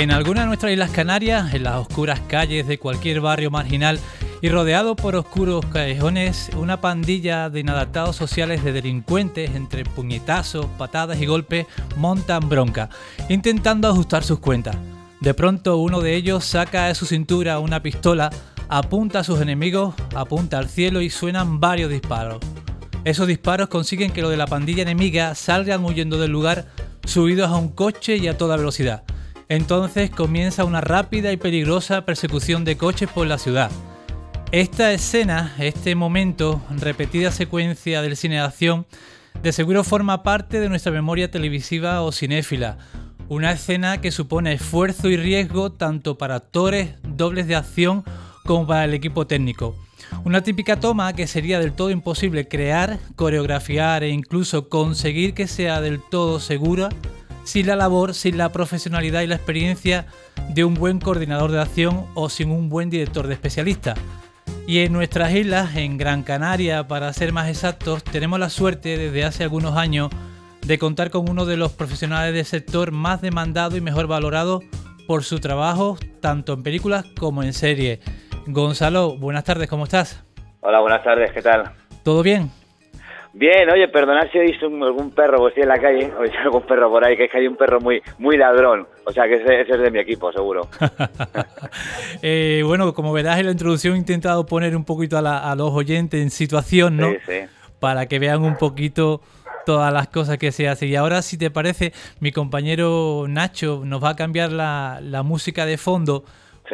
En alguna de nuestras islas Canarias, en las oscuras calles de cualquier barrio marginal y rodeado por oscuros callejones, una pandilla de inadaptados sociales de delincuentes entre puñetazos, patadas y golpes montan bronca, intentando ajustar sus cuentas. De pronto uno de ellos saca de su cintura una pistola, apunta a sus enemigos, apunta al cielo y suenan varios disparos. Esos disparos consiguen que los de la pandilla enemiga salgan huyendo del lugar subidos a un coche y a toda velocidad. Entonces comienza una rápida y peligrosa persecución de coches por la ciudad. Esta escena, este momento, repetida secuencia del cine de acción, de seguro forma parte de nuestra memoria televisiva o cinéfila. Una escena que supone esfuerzo y riesgo tanto para actores, dobles de acción, como para el equipo técnico. Una típica toma que sería del todo imposible crear, coreografiar e incluso conseguir que sea del todo segura sin la labor, sin la profesionalidad y la experiencia de un buen coordinador de acción o sin un buen director de especialista. Y en nuestras islas, en Gran Canaria, para ser más exactos, tenemos la suerte desde hace algunos años de contar con uno de los profesionales del sector más demandado y mejor valorado por su trabajo, tanto en películas como en series. Gonzalo, buenas tardes, ¿cómo estás? Hola, buenas tardes, ¿qué tal? ¿Todo bien? Bien, oye, perdonad si he visto algún perro, pues estoy en la calle, o algún perro por ahí, que es que hay un perro muy muy ladrón, o sea que ese, es de mi equipo, seguro. Eh, bueno, como verás en la introducción he intentado poner un poquito a, los oyentes en situación, ¿no? Sí, sí. Para que vean un poquito todas las cosas que se hacen. Y ahora, si te parece, mi compañero Nacho nos va a cambiar la, la música de fondo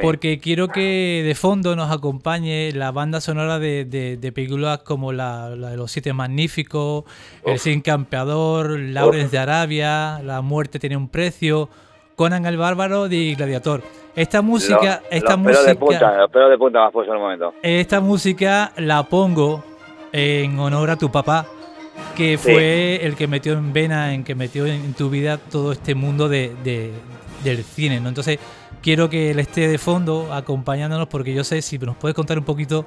porque quiero que de fondo nos acompañe la banda sonora de, de, películas como la, de Los Siete Magníficos, El Sin Campeador, Lawrence de Arabia, La Muerte tiene un precio, Conan el Bárbaro y Gladiator. Esta música, esta música, de punta, de punta en el momento. Esta música la pongo en honor a tu papá, que fue el que metió en vena, en que metió en tu vida todo este mundo de, del cine, ¿no? Entonces quiero que él esté de fondo acompañándonos porque yo sé si nos puedes contar un poquito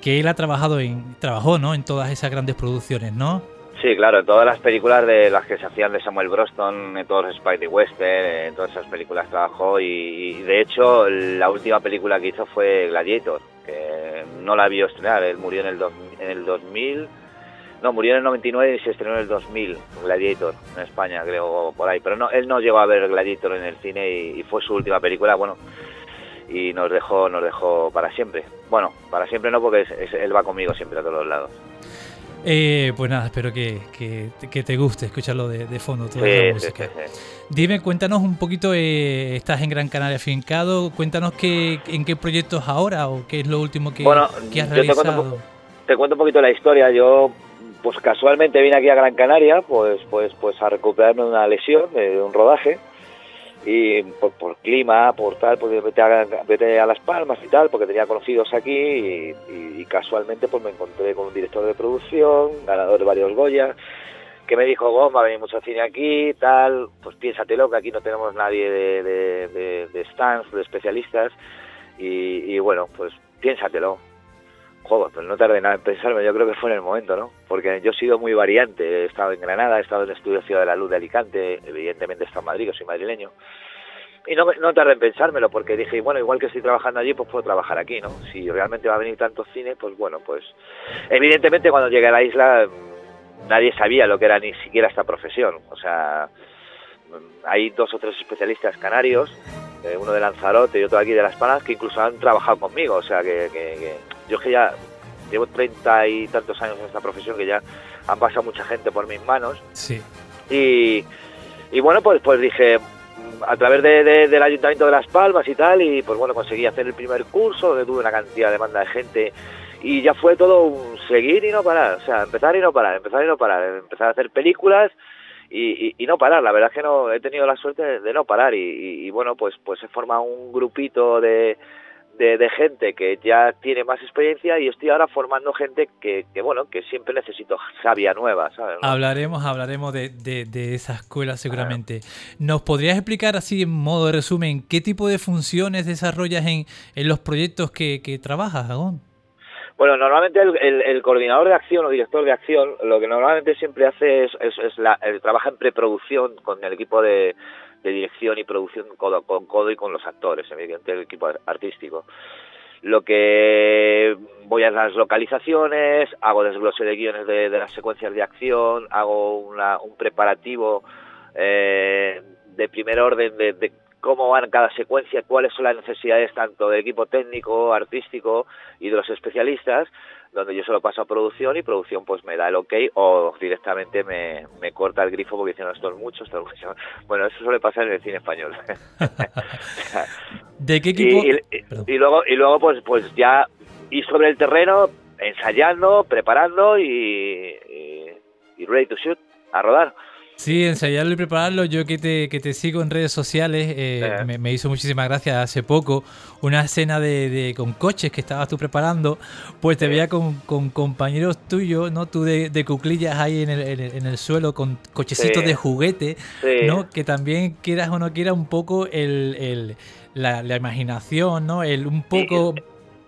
que él ha trabajado en trabajó ¿no? en todas esas grandes producciones, ¿no? Sí, claro, en todas las películas de las que se hacían de Samuel Broston, en todos los Spidey Western, en todas esas películas trabajó y, de hecho la última película que hizo fue Gladiator, que no la vio estrenar, él murió en el, en el 2000 no, murió en el 99 y se estrenó en el 2000, Gladiator, en España, creo, por ahí. Pero no, él no llegó a ver Gladiator en el cine y, fue su última película, bueno, y nos dejó, nos dejó para siempre. Bueno, para siempre no, porque él va conmigo siempre a todos los lados. Eh, pues nada, espero que, que, te guste escucharlo de, fondo, toda la música. Dime, cuéntanos un poquito, eh, estás en Gran Canaria fincado, cuéntanos qué, en qué proyectos ahora o qué es lo último que, has realizado. te cuento un poquito la historia, yo pues casualmente vine aquí a Gran Canaria, pues, pues, pues a recuperarme de una lesión, de un rodaje, y por, clima, por tal, pues vete a, Las Palmas y tal, porque tenía conocidos aquí y, casualmente pues me encontré con un director de producción, ganador de varios Goya, que me dijo, Goma, venir mucho cine aquí, tal, pues piénsatelo, que aquí no tenemos nadie de, de, de, stands, de especialistas, y bueno, pues piénsatelo, Joder, pues no tardé nada en pensarme, yo creo que fue en el momento, ¿no? Porque yo he sido muy variante, he estado en Granada, he estado en el Estudio Ciudad de la Luz de Alicante, evidentemente estado en Madrid, que soy madrileño. Y no, no tardé en pensármelo, porque dije, bueno, igual que estoy trabajando allí, pues puedo trabajar aquí, ¿no? Si realmente va a venir tanto cine, pues bueno, pues... Evidentemente cuando llegué a la isla mm, nadie sabía lo que era ni siquiera esta profesión, o sea, mm, hay dos o tres especialistas canarios, eh, uno de Lanzarote y otro aquí de Las Palmas, que incluso han trabajado conmigo, o sea, que, que yo que ya llevo treinta y tantos años en esta profesión que ya han pasado mucha gente por mis manos. Sí. Y, y bueno, pues, pues dije, a través de, del Ayuntamiento de Las Palmas y tal, y pues bueno, conseguí hacer el primer curso, donde tuve una cantidad de banda de gente, y ya fue todo un seguir y no parar, o sea, empezar y no parar, empezar y no parar, empezar a hacer películas y, y, no parar, la verdad es que no he tenido la suerte de, no parar, y, y, bueno, pues, pues se forma un grupito de de, gente que ya tiene más experiencia y estoy ahora formando gente que, bueno, que siempre necesito sabia nueva, ¿sabes? Hablaremos, hablaremos de, de, esa escuela seguramente. ¿Nos podrías explicar así en modo de resumen qué tipo de funciones desarrollas en, en los proyectos que, que trabajas, Agón? Bueno, normalmente el, coordinador de acción o director de acción lo que normalmente siempre hace es, es, la, trabaja en preproducción con el equipo de, dirección y producción codo con codo y con los actores, evidentemente el equipo artístico. Lo que voy a las localizaciones, hago desglose de guiones de, las secuencias de acción, hago un preparativo eh, de primer orden de, cómo van cada secuencia, cuáles son las necesidades tanto del equipo técnico, artístico y de los especialistas, donde yo se lo paso a producción y producción pues me da el ok o directamente me, corta el grifo porque dicen esto es mucho, esto es mucho. Bueno, eso suele pasar en el cine español. ¿De qué equipo? Y, luego, y luego pues, pues ya ir sobre el terreno, ensayando, preparando y, y ready to shoot, a rodar. Sí, ensayarlo y prepararlo. Yo que te, que te sigo en redes sociales, eh, me, hizo muchísimas gracias hace poco una escena de, con coches que estabas tú preparando. Pues te veía con, compañeros tuyos, ¿no? Tú de, cuclillas ahí en el, en el, suelo con cochecitos de juguete, ¿no? Que también quieras o no quieras un poco el, la, imaginación, ¿no? El un poco.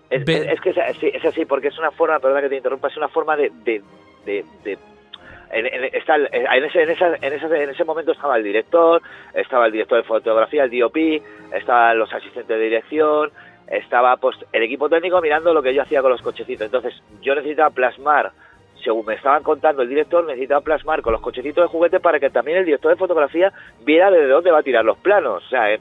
Es, que es, así, porque es una forma, perdona que te interrumpa, es una forma de, de en, está, en, ese, en, esa, en, ese, en ese momento estaba el director, estaba el director de fotografía, el DOP, estaban los asistentes de dirección, estaba pues, el equipo técnico mirando lo que yo hacía con los cochecitos. Entonces yo necesitaba plasmar, según me estaban contando el director, necesitaba plasmar con los cochecitos de juguete para que también el director de fotografía viera de dónde va a tirar los planos. O sea, eh,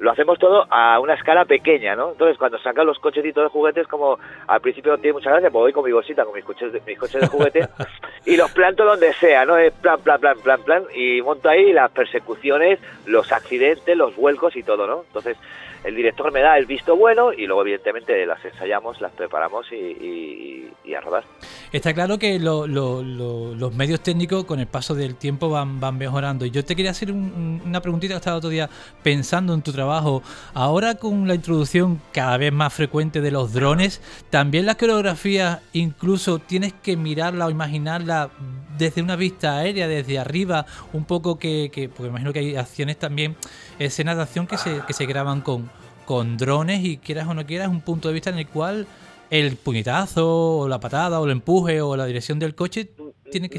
lo hacemos todo a una escala pequeña, ¿no? Entonces, cuando sacan los cochecitos de juguetes, como al principio tiene mucha gracia, pues voy con mi bolsita, con mis coches de, mis coches de juguete, y los planto donde sea, ¿no? Es plan, plan, plan, plan, plan, y monto ahí las persecuciones, los accidentes, los vuelcos y todo, ¿no? Entonces, el director me da el visto bueno y luego evidentemente las ensayamos, las preparamos y, a rodar. Está claro que los medios técnicos con el paso del tiempo van, van mejorando. Y yo te quería hacer una preguntita que estaba otro día pensando en tu trabajo. Ahora con la introducción cada vez más frecuente de los drones, también la coreografía incluso tienes que mirarla o imaginarla desde una vista aérea, desde arriba, un poco que, que imagino que hay acciones también, escenas de acción que se, que se graban con, con drones y quieras o no quieras, un punto de vista en el cual el puñetazo o la patada o el empuje o la dirección del coche tiene que...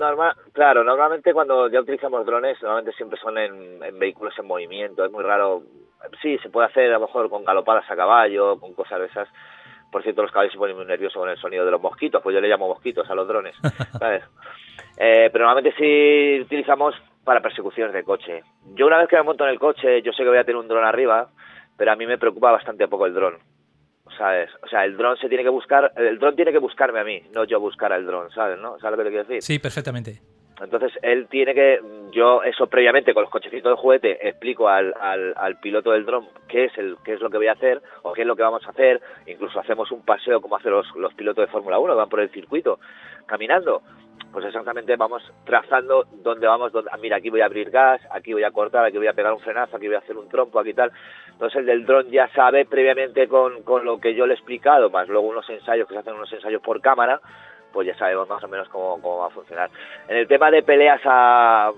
claro, normalmente cuando ya utilizamos drones, normalmente siempre son en, vehículos en movimiento, es muy raro. Sí, se puede hacer a lo mejor con galopadas a caballo, con cosas de esas. Por cierto, los caballos se ponen muy nerviosos con el sonido de los mosquitos, pues yo le llamo mosquitos a los drones, ¿sabes? Eh, pero normalmente sí utilizamos para persecuciones de coche. Yo una vez que me monto en el coche, yo sé que voy a tener un dron arriba, pero a mí me preocupa bastante poco el dron. ¿Sabes? O sea, el dron se tiene que buscar, el dron tiene que buscarme a mí, no yo buscar al dron, ¿sabes? ¿No? ¿Sabes lo que te quiero decir? Sí, perfectamente. Entonces él tiene que, yo eso previamente con los cochecitos de juguete explico al, al, piloto del dron qué es el qué es lo que voy a hacer o qué es lo que vamos a hacer. Incluso hacemos un paseo como hacen los, los pilotos de Fórmula 1, van por el circuito caminando pues exactamente vamos trazando dónde vamos, dónde, ah, mira, aquí voy a abrir gas, aquí voy a cortar, aquí voy a pegar un frenazo, aquí voy a hacer un trompo, aquí tal. Entonces el del dron ya sabe previamente con, con lo que yo le he explicado, más luego unos ensayos que se hacen unos ensayos por cámara, pues ya sabemos más o menos cómo, cómo va a funcionar. En el tema de peleas a...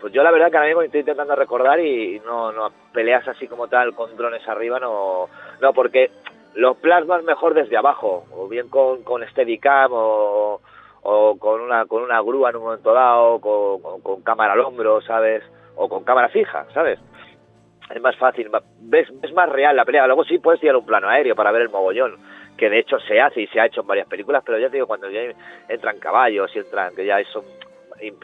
Pues yo la verdad que ahora mismo estoy intentando recordar y no, no peleas así como tal con drones arriba, no, no porque los plasmas mejor desde abajo, o bien con, con Steadicam o o con una, con una grúa en un momento dado, con, con, cámara al hombro, ¿sabes? O con cámara fija, ¿sabes? Es más fácil, ves, es más real la pelea. Luego sí puedes tirar un plano aéreo para ver el mogollón, que de hecho se hace y se ha hecho en varias películas, pero ya te digo, cuando ya entran caballos y entran, que ya eso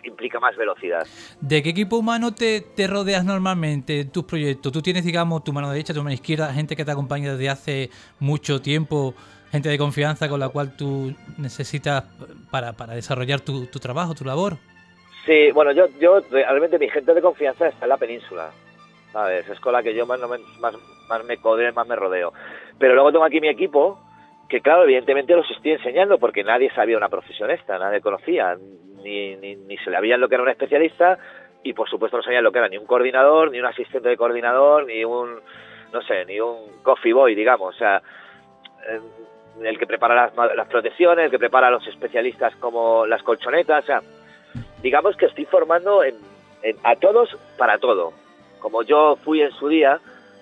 implica más velocidad. ¿De qué equipo humano te, te, rodeas normalmente en tus proyectos? Tú tienes, digamos, tu mano derecha, tu mano izquierda, gente que te acompaña desde hace mucho tiempo gente de confianza con la cual tú necesitas para, para desarrollar tu, tu, trabajo, tu labor. Sí, bueno, yo, yo realmente mi gente de confianza está en la península, ¿sabes? Es con la que yo más, más, más me codeo, más me rodeo. Pero luego tengo aquí mi equipo, que claro, evidentemente los estoy enseñando porque nadie sabía una profesión esta, nadie conocía, ni, ni, ni se le había lo que era un especialista y por supuesto no sabían lo que era ni un coordinador, ni un asistente de coordinador, ni un, no sé, ni un coffee boy, digamos. O sea, el que prepara las, protecciones, el que prepara a los especialistas como las colchonetas, o sea, digamos que estoy formando a todos para todo. Como yo fui en su día,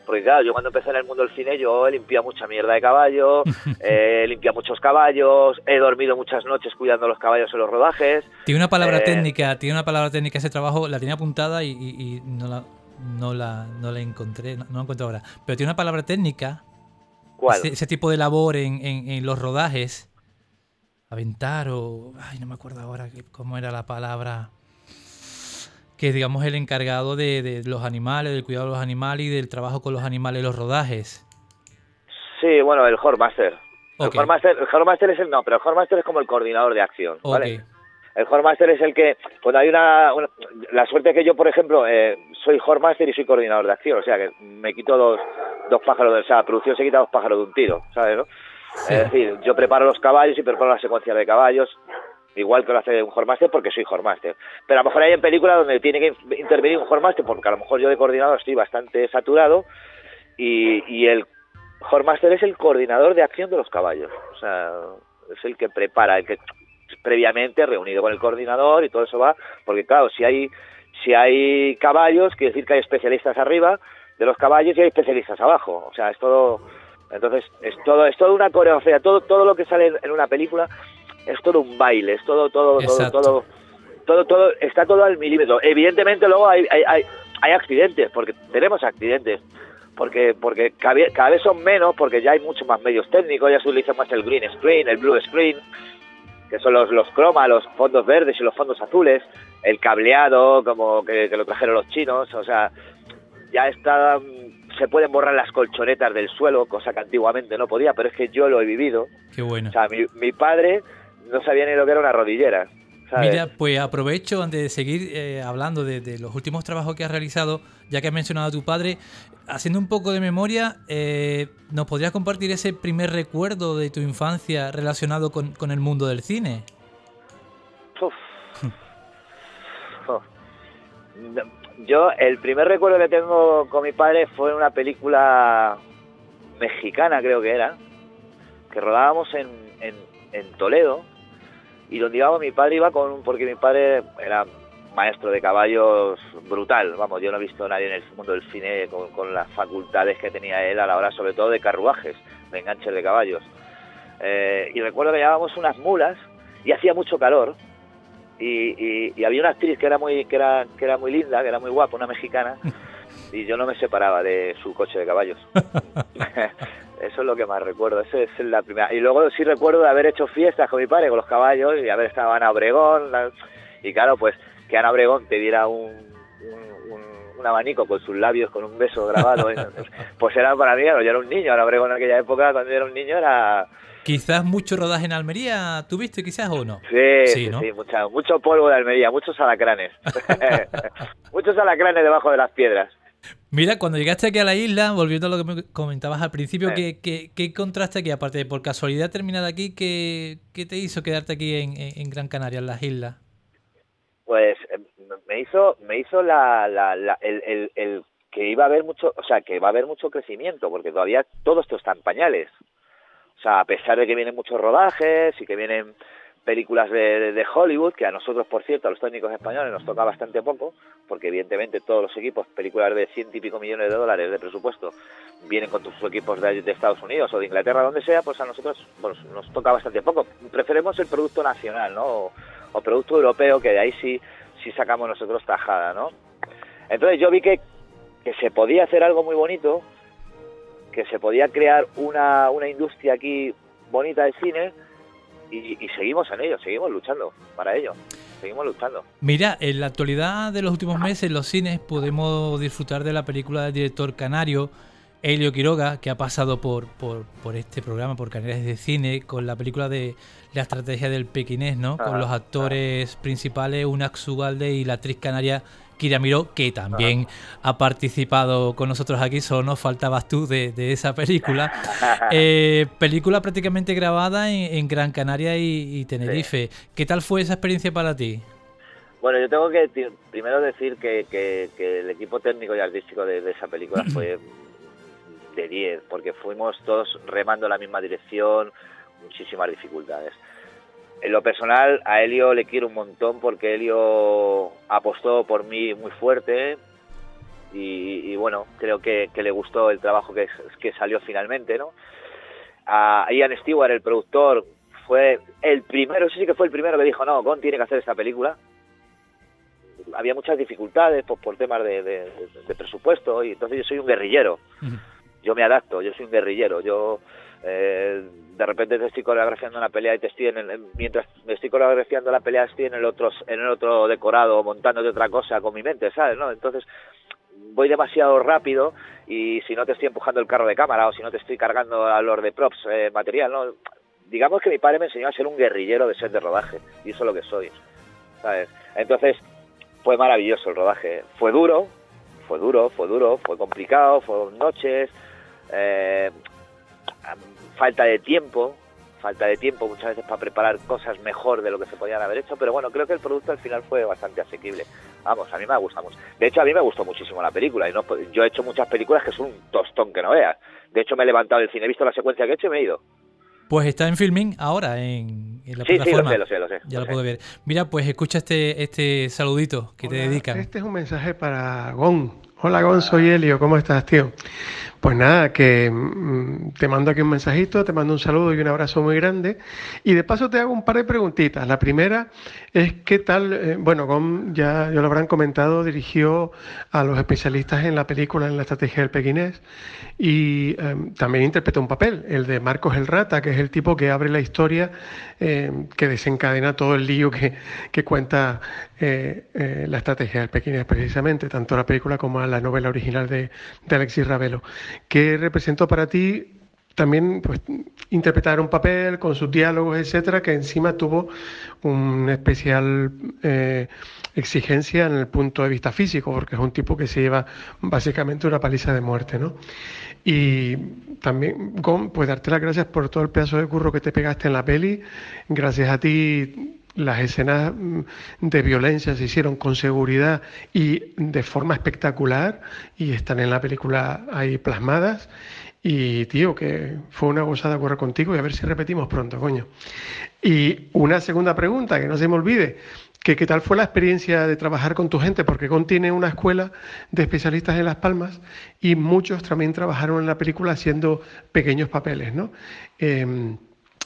porque claro, yo cuando empecé en el mundo del cine yo he limpiado mucha mierda de caballo, he limpiado muchos caballos, he dormido muchas noches cuidando los caballos en los rodajes. Tiene una palabra eh, técnica, tiene una palabra técnica ese trabajo, la tenía apuntada y, no la no la, no la encontré, no, la encuentro ahora. Pero tiene una palabra técnica. ¿Cuál? Ese, tipo de labor en, en, los rodajes. Aventar o... Ay, no me acuerdo ahora cómo era la palabra. Que es, digamos, el encargado de, de los animales, del cuidado de los animales y del trabajo con los animales en los rodajes. Sí, bueno, el Hormaster. El Hormaster, es el no, pero el Hormaster es como el coordinador de acción, ¿vale? El Hormaster es el que, cuando hay una, la suerte que yo, por ejemplo, eh, soy Hormaster y soy coordinador de acción, o sea que me quito dos, dos pájaros, de, o sea, la producción se quita dos pájaros de un tiro, ¿sabes? No? Es decir, yo preparo los caballos y preparo la secuencia de caballos, igual que lo hace un Hormaster porque soy Hormaster. Pero a lo mejor hay en películas donde tiene que intervenir un Hormaster porque a lo mejor yo de coordinador estoy bastante saturado y, y el Hormaster es el coordinador de acción de los caballos, o sea, es el que prepara, el que previamente reunido con el coordinador y todo eso va, porque claro, si hay si hay caballos, quiere decir que hay especialistas arriba de los caballos y hay especialistas abajo, o sea, es todo entonces es todo es todo una coreografía, todo todo lo que sale en una película es todo un baile, es todo todo todo todo todo todo está todo al milímetro. Evidentemente luego hay hay, hay, hay accidentes, porque tenemos accidentes porque porque cada vez son menos porque ya hay muchos más medios técnicos, ya se utiliza más el green screen, el blue screen, que son los, los croma, los fondos verdes y los fondos azules, el cableado como que, lo trajeron los chinos, o sea, ya está se pueden borrar las colchonetas del suelo, cosa que antiguamente no podía, pero es que yo lo he vivido. Qué bueno. O sea, mi, mi padre no sabía ni lo que era una rodillera. Mira, pues aprovecho antes de seguir eh, hablando de, los últimos trabajos que has realizado, ya que has mencionado a tu padre, haciendo un poco de memoria, eh, ¿nos podrías compartir ese primer recuerdo de tu infancia relacionado con, el mundo del cine? Yo, el primer recuerdo que tengo con mi padre fue en una película mexicana, creo que era, que rodábamos en, en Toledo y donde íbamos mi padre iba con porque mi padre era maestro de caballos brutal vamos yo no he visto a nadie en el mundo del cine con, las facultades que tenía él a la hora sobre todo de carruajes de enganches de caballos. Eh, y recuerdo que llevábamos unas mulas y hacía mucho calor y, y, había una actriz que era muy que era que era muy linda que era muy guapa una mexicana y yo no me separaba de su coche de caballos Eso es lo que más recuerdo, esa es la primera. Y luego sí recuerdo de haber hecho fiestas con mi padre, con los caballos, y haber estado en Obregón. y claro, pues que Ana Obregón te diera un, un, abanico con sus labios, con un beso grabado, pues era para mí, yo era un niño, Ana Obregón en aquella época, cuando yo era un niño, era... Quizás mucho rodaje en Almería, ¿tuviste quizás o no? Sí, sí, sí, mucho polvo de Almería, muchos alacranes. muchos alacranes debajo de las piedras. Mira, cuando llegaste aquí a la isla, volviendo a lo que me comentabas al principio, ¿qué, qué, qué contraste aquí? Aparte de por casualidad terminar aquí, ¿qué, ¿qué, te hizo quedarte aquí en, Gran Canaria, en las islas? Pues em, me hizo, me hizo la, la, el, el, que iba a haber mucho, o sea, que va a haber mucho crecimiento, porque todavía todo esto está en pañales. O sea, a pesar de que vienen muchos rodajes y que vienen películas de, Hollywood, que a nosotros, por cierto, a los técnicos españoles nos toca bastante poco, porque evidentemente todos los equipos, películas de ciento y pico millones de dólares de presupuesto, vienen con sus equipos de, Estados Unidos o de Inglaterra, donde sea, pues a nosotros nos toca bastante poco. Preferimos el producto nacional, ¿no? O, producto europeo, que de ahí sí, sí sacamos nosotros tajada, ¿no? Entonces yo vi que, que se podía hacer algo muy bonito, que se podía crear una, una industria aquí bonita de cine, y, seguimos en ello, seguimos luchando para ello. Seguimos luchando. Mira, en la actualidad de los últimos meses en los cines podemos disfrutar de la película del director canario Helio Quiroga, que ha pasado por, por, por este programa, por Canales de Cine, con la película de La estrategia del pequinés, ¿no? con los actores principales, Unax Ugalde y la actriz canaria Kira Miró, que también ha participado con nosotros aquí, solo nos faltabas tú de, esa película. Eh, película prácticamente grabada en, Gran Canaria y, Tenerife. ¿Qué tal fue esa experiencia para ti? Bueno, yo tengo que primero decir que, el equipo técnico y artístico de, esa película fue de 10, porque fuimos todos remando en la misma dirección, muchísimas dificultades. En lo personal, a Helio le quiero un montón porque Helio apostó por mí muy fuerte y, bueno, creo que, le gustó el trabajo que, que salió finalmente, ¿no? A Ian Stewart, el productor, fue el primero, sí que fue el primero que dijo, no, Gon tiene que hacer esta película. había muchas dificultades por, por temas de, de- de presupuesto y entonces yo soy un guerrillero. Yo me adapto, yo soy un guerrillero. Yo eh, de repente te estoy coreografiando una pelea y te estoy en el, mientras me estoy coreografiando la pelea estoy en el otro en el otro decorado montándote otra cosa con mi mente, ¿sabes? ¿no? Entonces voy demasiado rápido y si no te estoy empujando el carro de cámara o si no te estoy cargando a los de props eh, material, ¿no? Digamos que mi padre me enseñó a ser un guerrillero de set de rodaje y eso es lo que soy, ¿sabes? Entonces fue maravilloso el rodaje. Fue duro, fue duro, fue duro, fue complicado, fueron noches, eh, falta de tiempo, falta de tiempo muchas veces para preparar cosas mejor de lo que se podían haber hecho, pero bueno, creo que el producto al final fue bastante asequible. Vamos, a mí me gusta mucho. De hecho, a mí me gustó muchísimo la película y no, yo he hecho muchas películas que son un tostón que no veas. De hecho, me he levantado del cine, he visto la secuencia que he hecho y me he ido. Pues está en filming ahora en, en la Sí, sí, lo plataforma. sé, lo sé, lo sé. Ya lo lo sé. puedo ver. Mira, pues escucha este, este saludito que te Hola, dedican. Este es un mensaje para Gon. Hola Gon, soy Helio, ¿cómo estás, tío? Pues nada, que mm, te mando aquí un mensajito, te mando un saludo y un abrazo muy grande. Y de paso te hago un par de preguntitas. La primera es qué tal, eh, bueno, Gon ya, ya lo habrán comentado, dirigió a los especialistas en la película en la estrategia del pequinés y eh, también interpretó un papel, el de Marcos el Rata, que es el tipo que abre la historia eh, que desencadena todo el lío que, que cuenta eh, eh, la estrategia del pequinés precisamente, tanto la película como la novela original de, de Alexis Ravelo. ¿Qué representó para ti también pues, interpretar un papel con sus diálogos, etcétera, que encima tuvo una especial eh, exigencia en el punto de vista físico, porque es un tipo que se lleva básicamente una paliza de muerte, ¿no? Y también, Gon, pues darte las gracias por todo el pedazo de curro que te pegaste en la peli. Gracias a ti las escenas mm, de violencia se hicieron con seguridad y de forma espectacular y están en la película ahí plasmadas. Y tío, que fue una gozada correr contigo y a ver si repetimos pronto, coño. Y una segunda pregunta, que no se me olvide, que qué tal fue la experiencia de trabajar con tu gente, porque Gon tiene una escuela de especialistas en Las Palmas y muchos también trabajaron en la película haciendo pequeños papeles, ¿no? Eh,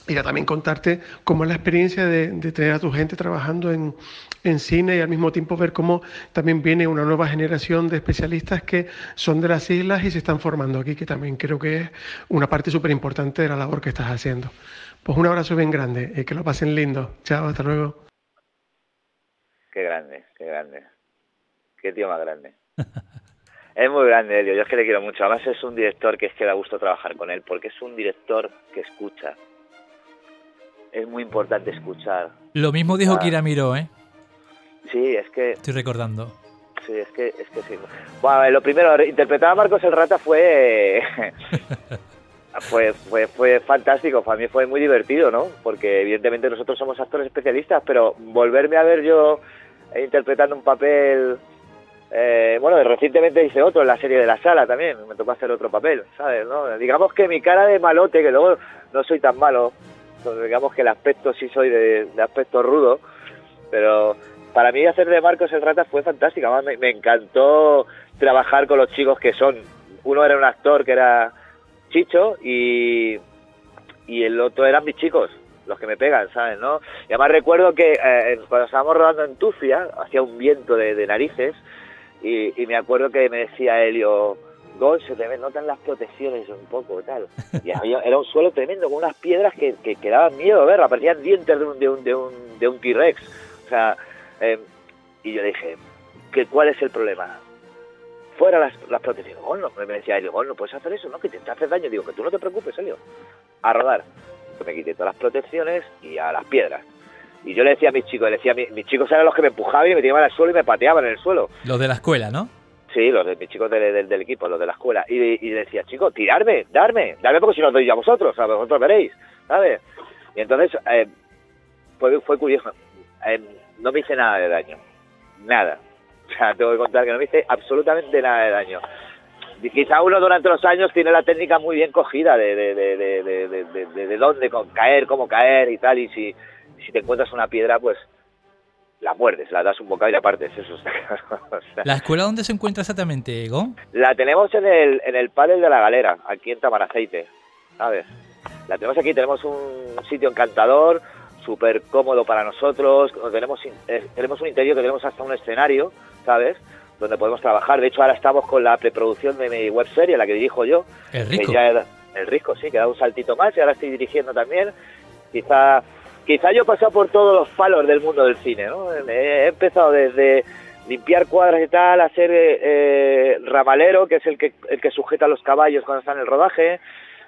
ya también contarte cómo es la experiencia de, de tener a tu gente trabajando en, en cine y al mismo tiempo ver cómo también viene una nueva generación de especialistas que son de las islas y se están formando aquí, que también creo que es una parte súper importante de la labor que estás haciendo. Pues un abrazo bien grande y que lo pasen lindo. Chao, hasta luego. Qué grande, qué grande. Qué tío más grande. es muy grande, Elio. Yo es que le quiero mucho. Además es un director que es que da gusto trabajar con él, porque es un director que escucha. Es muy importante escuchar. Lo mismo dijo Ah. Kira Miró, ¿eh? Sí, es que Estoy recordando. Sí, es que, es que sí. Bueno, lo primero, interpretar a Marcos el Rata fue, fue, fue, fue fantástico. Para mí fue muy divertido, ¿no? Porque evidentemente nosotros somos actores especialistas, pero volverme a ver yo interpretando un papel... eh, bueno, recientemente hice otro en la serie de la sala también, me tocó hacer otro papel, ¿sabes? ¿no? Digamos que mi cara de malote, que luego no soy tan malo, pues digamos que el aspecto sí soy de, aspecto rudo, pero para mí hacer de Marcos el Rata fue fantástico. Además, me, encantó trabajar con los chicos que son. Uno era un actor que era Chicho y, y el otro eran mis chicos, los que me pegan, ¿sabes? ¿no? Y además recuerdo que eh, cuando estábamos rodando en Tufia, hacía un viento de, de narices y, y me acuerdo que me decía Helio, Se te notan las protecciones un poco, tal. Y había- era un suelo tremendo, con unas piedras que, que, que daban miedo verla, parecían dientes de un, de un, de un, de un T-Rex. O sea, eh, y yo dije, ¿qué, ¿cuál es el problema? Fuera las, las protecciones. Gol, no, me decía no puedes hacer eso, ¿no? Que te, te haces daño. Digo, que tú no te preocupes, Helio. A rodar. Que me quité todas las protecciones y a las piedras. Y yo le decía a mis chicos, le decía a mi- mis chicos eran los que me empujaban y me tiraban al suelo y me pateaban en el suelo. Los de la escuela, ¿no? Sí, los de mis chicos de- de- del equipo, los de la escuela. Y, y decía, chicos, tirarme, darme, darme porque si no os doy yo a vosotros, a vosotros veréis, ¿sabes? Y entonces eh, fue, fue curioso. Eh, no me hice nada de daño. Nada. O sea, tengo que contar que no me hice absolutamente nada de daño. Y quizá uno durante los años tiene la técnica muy bien cogida de, de, de, de, de, de- de- de- de dónde caer, cómo caer y tal. Y si te encuentras una piedra, pues la muerdes, la das un bocado y la partes. Eso. O sea, ¿La escuela dónde se encuentra exactamente, Gon? la tenemos en el, en el panel de la galera, aquí en Tamaraceite, ¿sabes? La tenemos aquí, tenemos un sitio encantador, súper cómodo para nosotros. Tenemos, eh, tenemos un interior que tenemos hasta un escenario, ¿sabes? Donde podemos trabajar. De hecho, ahora estamos con la preproducción de mi web serie, la que dirijo yo. El rico. el rico, sí, que da un saltito más y ahora estoy dirigiendo también. Quizá, quizá yo he pasado por todos los palos del mundo del cine, ¿no? He empezado desde limpiar cuadras y tal, a ser eh, eh, ramalero, que es el que, el que sujeta los caballos cuando están en el rodaje,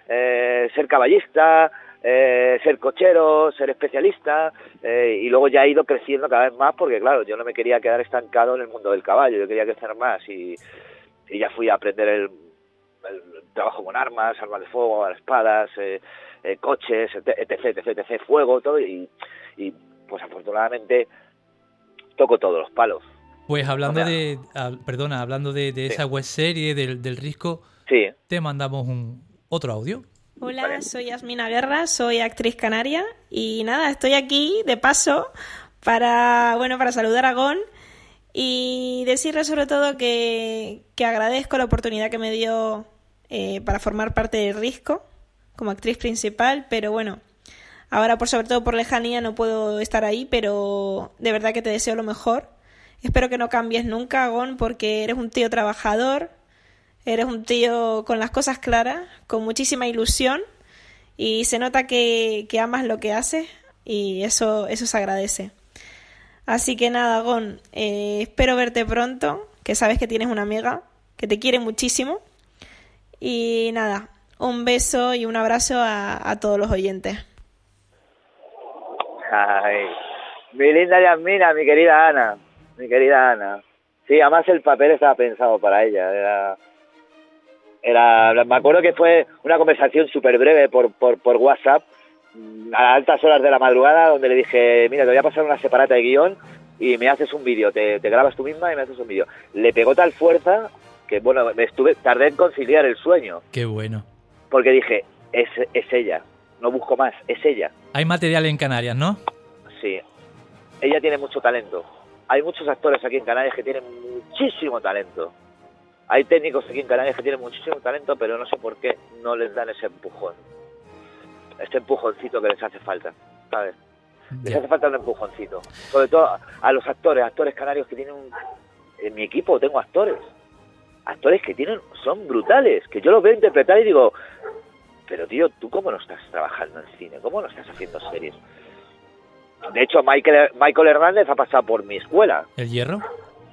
eh, ser caballista, eh, ser cochero, ser especialista, eh, y luego ya he ido creciendo cada vez más porque, claro, yo no me quería quedar estancado en el mundo del caballo, yo quería crecer más y, ya fui a aprender el, trabajo con armas, armas de fuego, espadas, eh, coches, etc, etc, etc, fuego, todo, y, y pues afortunadamente toco todos los palos. Pues hablando de, perdona, hablando de, esa web serie del, del Risco, sí. te mandamos un otro audio. Hola, soy Yasmina Guerra, soy actriz canaria y nada, estoy aquí de paso para, bueno, para saludar a Gon y decirle sobre todo que, agradezco la oportunidad que me dio eh, para formar parte de Risco como actriz principal, pero bueno, ahora por sobre todo por lejanía no puedo estar ahí, pero de verdad que te deseo lo mejor. Espero que no cambies nunca, Gon, porque eres un tío trabajador, Eres un tío con las cosas claras, con muchísima ilusión y se nota que, amas lo que haces y eso, eso se agradece. Así que nada, Gon, eh, espero verte pronto, que sabes que tienes una amiga que te quiere muchísimo. Y nada, un beso y un abrazo a, a todos los oyentes. Ay, mi linda Yasmina, mi querida Ana, mi querida Ana. Sí, además el papel estaba pensado para ella, era era, me acuerdo que fue una conversación súper breve por, por, por WhatsApp mm, a altas horas de la madrugada donde le dije, mira, te voy a pasar una separata de guion y me haces un vídeo, te, grabas tú misma y me haces un vídeo. Le pegó tal fuerza que, bueno, me estuve, tardé en conciliar el sueño. Qué bueno. Porque dije, es, es ella, no busco más, es ella. Hay material en Canarias, ¿no? Sí, ella tiene mucho talento. Hay muchos actores aquí en Canarias que tienen muchísimo talento hay técnicos aquí en Canarias que tienen muchísimo talento, pero no sé por qué no les dan ese empujón. Ese empujoncito que les hace falta, ¿sabes? Les hace falta un empujoncito. Sobre todo a los actores, actores canarios que tienen un... En mi equipo tengo actores. Actores que tienen son brutales, que yo los veo interpretar y digo, pero tío, ¿tú cómo no estás trabajando en cine? ¿Cómo no estás haciendo series? De hecho, Michael, Michael Hernández ha pasado por mi escuela. ¿El hierro?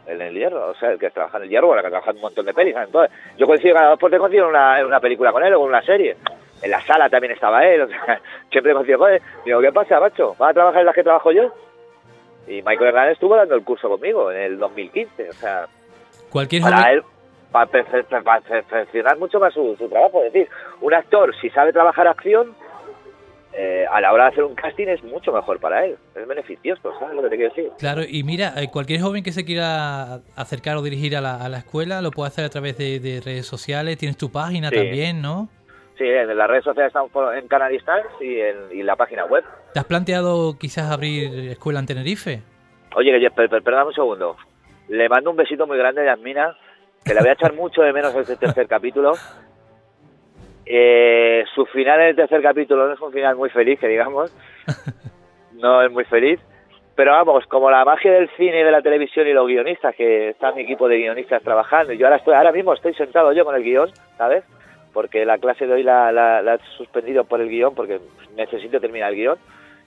en el hierro, o sea, el que trabaja en el hierro, el que trabaja en un montón de pelis. Entonces, yo coincido cada dos por tres en una, una película con él o con una serie. En la sala también estaba él, o sea, siempre coincido con él. Digo, ¿qué pasa, macho? ¿Vas a trabajar en las que trabajo yo? Y Michael Hernández estuvo dando el curso conmigo en el 2015, o sea... Cualquier para él, para perfeccionar mucho más su, su trabajo. Es decir, un actor, si sabe trabajar acción, eh, a la hora de hacer un casting es mucho mejor para él, es beneficioso, ¿sabes lo que te quiero decir? Claro, y mira, eh, cualquier joven que se quiera acercar o dirigir a la, escuela lo puede hacer a través de, redes sociales, tienes tu página también, ¿no? Sí, en las redes sociales estamos en Stars y en la página web. ¿Te has planteado quizás abrir escuela en Tenerife? Oye, que, perdón un segundo. Le mando un besito muy grande a Yasmina, que le voy a echar mucho de menos este tercer capítulo. Eh, su final en el tercer capítulo no es un final muy feliz, que digamos. No es muy feliz. Pero vamos, como la magia del cine y de la televisión y los guionistas, que está mi equipo de guionistas trabajando, yo ahora estoy, ahora mismo estoy sentado yo con el guion, ¿sabes? Porque la clase de hoy la, la, he suspendido por el guion, porque necesito terminar el guion,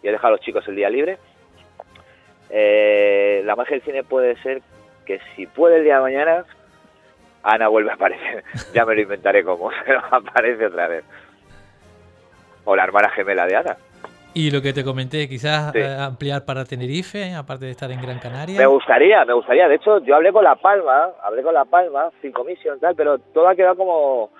y he dejado a los chicos el día libre. Eh, la magia del cine puede ser que si puede el día de mañana, Ana vuelve a aparecer. ya me lo inventaré como, pero aparece otra vez. O la hermana gemela de Ana. Y lo que te comenté, quizás eh, ampliar para Tenerife, aparte de estar en Gran Canaria. Me gustaría, me gustaría. De hecho, yo hablé con La Palma, hablé con La Palma, sin comisión, tal, pero todo ha quedado como,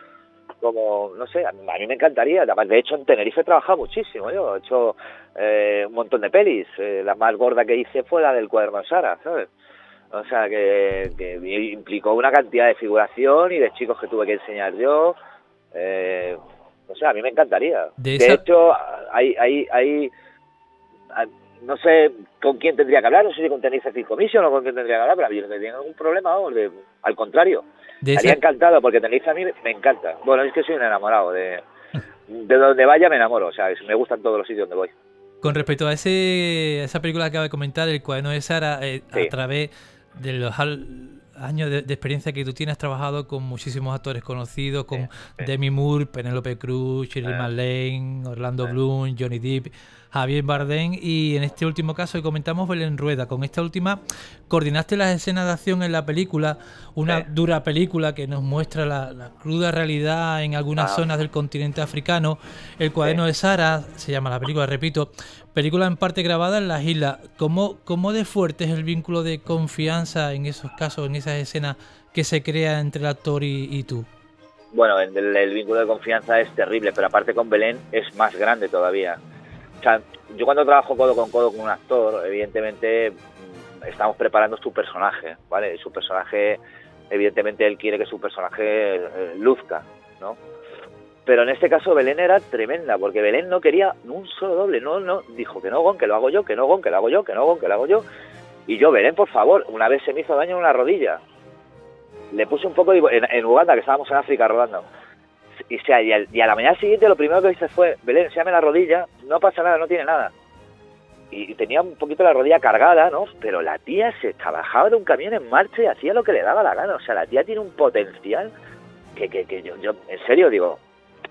como, no sé, a mí me encantaría. De hecho, en Tenerife he trabajado muchísimo. Yo he hecho eh, un montón de pelis. Eh, la más gorda que hice fue la del cuaderno Sara, ¿sabes? O sea, que, implicó una cantidad de figuración y de chicos que tuve que enseñar yo. Eh, o sea, a mí me encantaría. De, hecho, hay, hay, hay, no sé con quién tendría que hablar, no sé si con Tenerife Film Commission o con quién tendría que hablar, pero yo no tengo ningún problema, al contrario. De Estaría encantado, porque Tenerife a mí me encanta. Bueno, es que soy un enamorado de... De donde vaya me enamoro, o sea, me gustan todos los sitios donde voy. Con respecto a, ese, esa película que acaba de comentar, El cuaderno de Sara, eh, a través de los años de, experiencia que tú tienes, trabajado con muchísimos actores conocidos, con Demi Moore, Penelope Cruz, Shirley MacLaine, Orlando Bloom, Johnny Depp, Javier Bardem y en este último caso que comentamos Belén Rueda. Con esta última coordinaste las escenas de acción en la película, una dura película que nos muestra la, cruda realidad en algunas ah. zonas del continente africano. El cuaderno de Sara, se llama la película, repito, película en parte grabada en las islas. ¿Cómo, ¿Cómo de fuerte es el vínculo de confianza en esos casos, en esas escenas que se crea entre el actor y, tú? Bueno, el, vínculo de confianza es terrible, pero aparte con Belén es más grande todavía. Sea, yo cuando trabajo codo con codo con un actor, evidentemente mm, estamos preparando su personaje, ¿vale? Su personaje, evidentemente él quiere que su personaje eh, luzca, ¿no? Pero en este caso Belén era tremenda, porque Belén no quería un solo doble, no, no, dijo que no, Gon, que lo hago yo, que no, Gon, que lo hago yo, que no, Gon, que lo hago yo. Y yo, Belén, por favor, una vez se me hizo daño en una rodilla. Le puse un poco en Uganda, que estábamos en África rodando. Y, sea, y, a la mañana siguiente lo primero que hice fue, Belén, enséñame la rodilla, no pasa nada, no tiene nada. Y, tenía un poquito la rodilla cargada, ¿no? Pero la tía se trabajaba de un camión en marcha y hacía lo que le daba la gana. O sea, la tía tiene un potencial que, que, que yo, yo, en serio digo,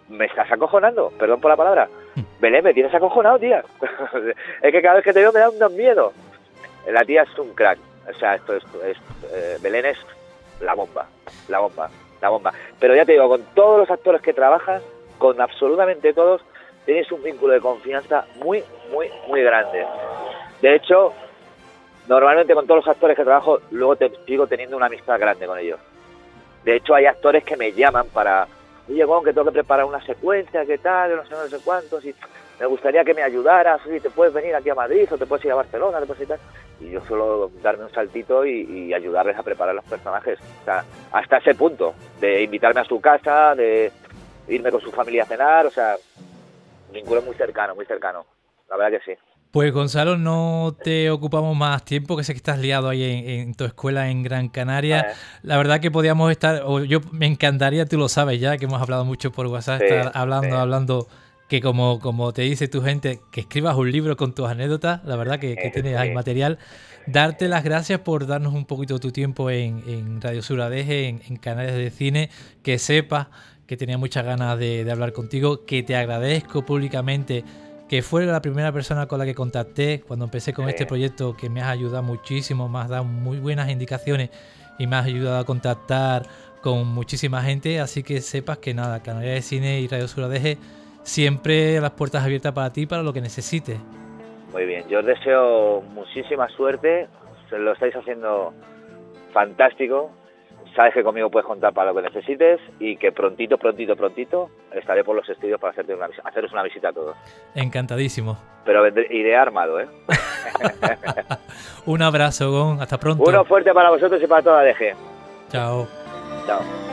me estás acojonando, perdón por la palabra. Belén, me tienes acojonado, tía. es que cada vez que te veo me da un miedo. La tía es un crack. O sea, esto es, eh, Belén es la bomba, la bomba, bomba. Pero ya te digo, con todos los actores que trabajas, con absolutamente todos, tienes un vínculo de confianza muy, muy, muy grande. De hecho, normalmente con todos los actores que trabajo, luego te sigo teniendo una amistad grande con ellos. De hecho, hay actores que me llaman para oye, Gon, que tengo que preparar una secuencia, ¿qué tal? No sé, no sé cuántos, y me gustaría que me ayudaras, si te puedes venir aquí a Madrid o te puedes ir a Barcelona, te puedes ir Y yo suelo darme un saltito y, ayudarles a preparar los personajes. O sea, hasta ese punto, de invitarme a su casa, de irme con su familia a cenar, o sea, un vínculo muy cercano, muy cercano. La verdad que sí. Pues Gonzalo, no te ocupamos más tiempo, que sé que estás liado ahí en, tu escuela en Gran Canaria. La verdad que podíamos estar, o yo me encantaría, tú lo sabes ya, que hemos hablado mucho por WhatsApp, estar hablando, hablando, que como, como te dice tu gente, que escribas un libro con tus anécdotas, la verdad que, tienes ahí material. Darte las gracias por darnos un poquito de tu tiempo en, Radio Suradeje, en, en Canarias de Cine, que sepas que tenía muchas ganas de, de hablar contigo, que te agradezco públicamente que fue la primera persona con la que contacté cuando empecé con este proyecto, que me has ayudado muchísimo, me has dado muy buenas indicaciones y me has ayudado a contactar con muchísima gente, así que sepas que nada, Canarias de Cine y Radio Suradeje siempre las puertas abiertas para ti, para lo que necesites. Muy bien, yo os deseo muchísima suerte, se lo estáis haciendo fantástico, sabes que conmigo puedes contar para lo que necesites y que prontito, prontito, prontito estaré por los estudios para hacerte una, haceros una visita a todos. Encantadísimo. Pero iré armado, ¿eh? Un abrazo, Gon. Hasta pronto. Uno fuerte para vosotros y para toda la DG. Chao. Chao.